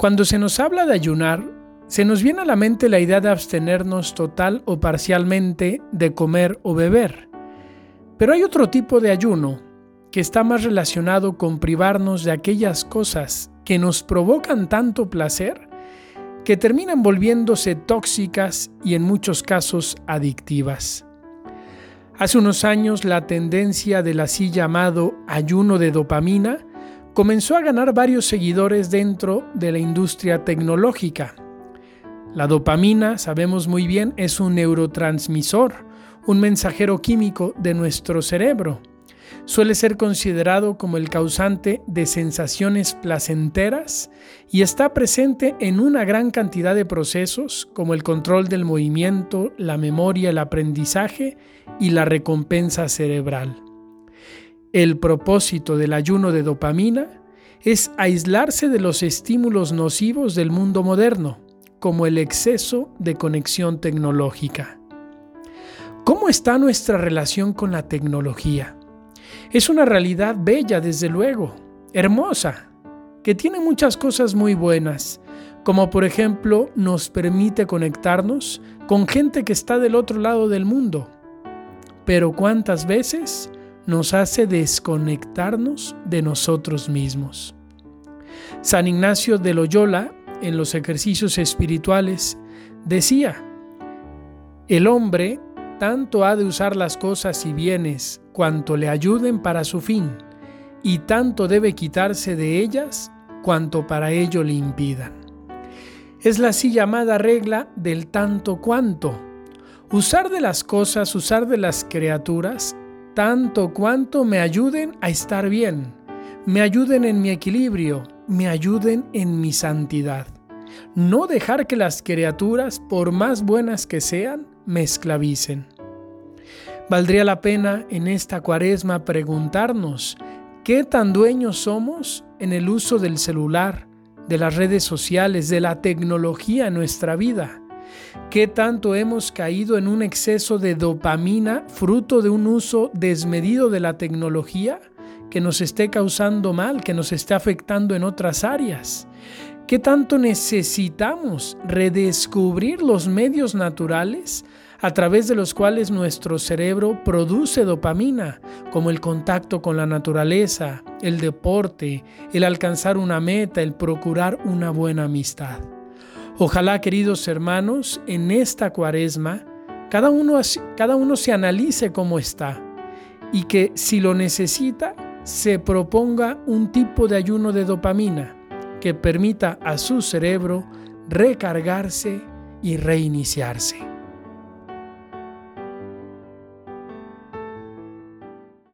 Cuando se nos habla de ayunar, se nos viene a la mente la idea de abstenernos total o parcialmente de comer o beber. Pero hay otro tipo de ayuno que está más relacionado con privarnos de aquellas cosas que nos provocan tanto placer que terminan volviéndose tóxicas y en muchos casos adictivas. Hace unos años la tendencia del así llamado ayuno de dopamina comenzó a ganar varios seguidores dentro de la industria tecnológica. La dopamina, sabemos muy bien, es un neurotransmisor, un mensajero químico de nuestro cerebro. Suele ser considerado como el causante de sensaciones placenteras y está presente en una gran cantidad de procesos como el control del movimiento, la memoria, el aprendizaje y la recompensa cerebral. El propósito del ayuno de dopamina es aislarse de los estímulos nocivos del mundo moderno, como el exceso de conexión tecnológica. ¿Cómo está nuestra relación con la tecnología? Es una realidad bella, desde luego, hermosa, que tiene muchas cosas muy buenas, como por ejemplo nos permite conectarnos con gente que está del otro lado del mundo. Pero ¿cuántas veces nos hace desconectarnos de nosotros mismos? San Ignacio de Loyola, en los ejercicios espirituales, decía, el hombre tanto ha de usar las cosas y bienes cuanto le ayuden para su fin, y tanto debe quitarse de ellas cuanto para ello le impidan. Es la así llamada regla del tanto cuanto. Usar de las cosas, usar de las criaturas, tanto cuanto me ayuden a estar bien, me ayuden en mi equilibrio, me ayuden en mi santidad. No dejar que las criaturas, por más buenas que sean, me esclavicen. Valdría la pena en esta cuaresma preguntarnos qué tan dueños somos en el uso del celular, de las redes sociales, de la tecnología en nuestra vida. ¿Qué tanto hemos caído en un exceso de dopamina fruto de un uso desmedido de la tecnología que nos esté causando mal, que nos esté afectando en otras áreas? ¿Qué tanto necesitamos redescubrir los medios naturales a través de los cuales nuestro cerebro produce dopamina, como el contacto con la naturaleza, el deporte, el alcanzar una meta, el procurar una buena amistad. Ojalá, queridos hermanos, en esta cuaresma, cada uno, cada uno se analice cómo está y que si lo necesita, se proponga un tipo de ayuno de dopamina que permita a su cerebro recargarse y reiniciarse.